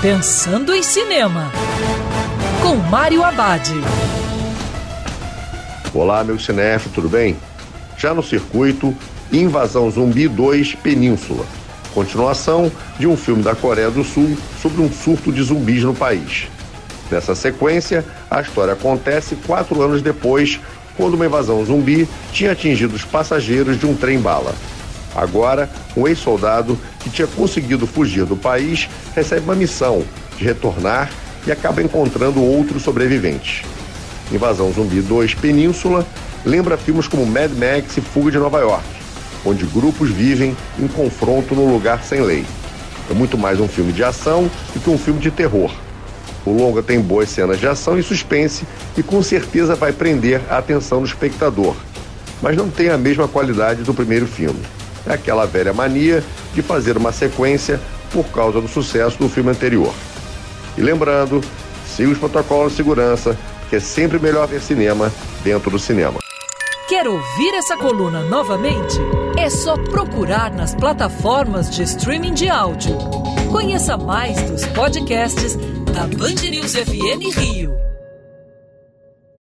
Pensando em Cinema, com Mário Abad. Olá, meu cinéfilo, tudo bem? Já no circuito, Invasão Zumbi 2 Península, continuação de um filme da Coreia do Sul sobre um surto de zumbis no país. Nessa sequência, a história acontece quatro anos depois, quando uma invasão zumbi tinha atingido os passageiros de um trem-bala. Agora, um ex-soldado que tinha conseguido fugir do país recebe uma missão de retornar e acaba encontrando outros sobreviventes. Invasão Zumbi 2 Península lembra filmes como Mad Max e Fuga de Nova York, onde grupos vivem em confronto num lugar sem lei. É muito mais um filme de ação do que um filme de terror. O longa tem boas cenas de ação e suspense e com certeza vai prender a atenção do espectador, mas não tem a mesma qualidade do primeiro filme. É aquela velha mania de fazer uma sequência por causa do sucesso do filme anterior. E lembrando, siga os protocolos de segurança, que é sempre melhor ver cinema dentro do cinema. Quer ouvir essa coluna novamente? É só procurar nas plataformas de streaming de áudio. Conheça mais dos podcasts da Band News FM Rio.